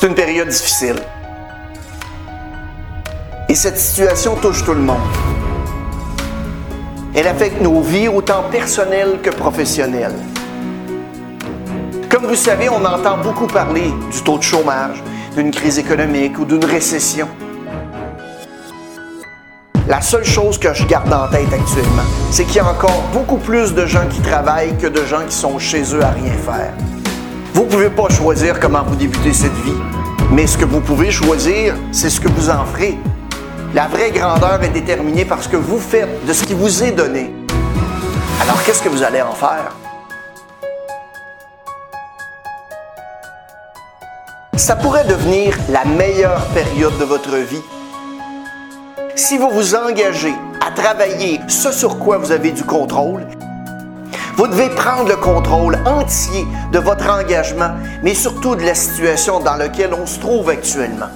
C'est une période difficile. Et cette situation touche tout le monde. Elle affecte nos vies autant personnelles que professionnelles. Comme vous savez, on entend beaucoup parler du taux de chômage, d'une crise économique ou d'une récession. La seule chose que je garde en tête actuellement, c'est qu'il y a encore beaucoup plus de gens qui travaillent que de gens qui sont chez eux à rien faire. Vous ne pouvez pas choisir comment vous débutez cette vie, mais ce que vous pouvez choisir, c'est ce que vous en ferez. La vraie grandeur est déterminée par ce que vous faites, de ce qui vous est donné. Alors qu'est-ce que vous allez en faire? Ça pourrait devenir la meilleure période de votre vie. Si vous vous engagez à travailler ce sur quoi vous avez du contrôle vous devez prendre le contrôle entier de votre engagement, mais surtout de la situation dans laquelle on se trouve actuellement.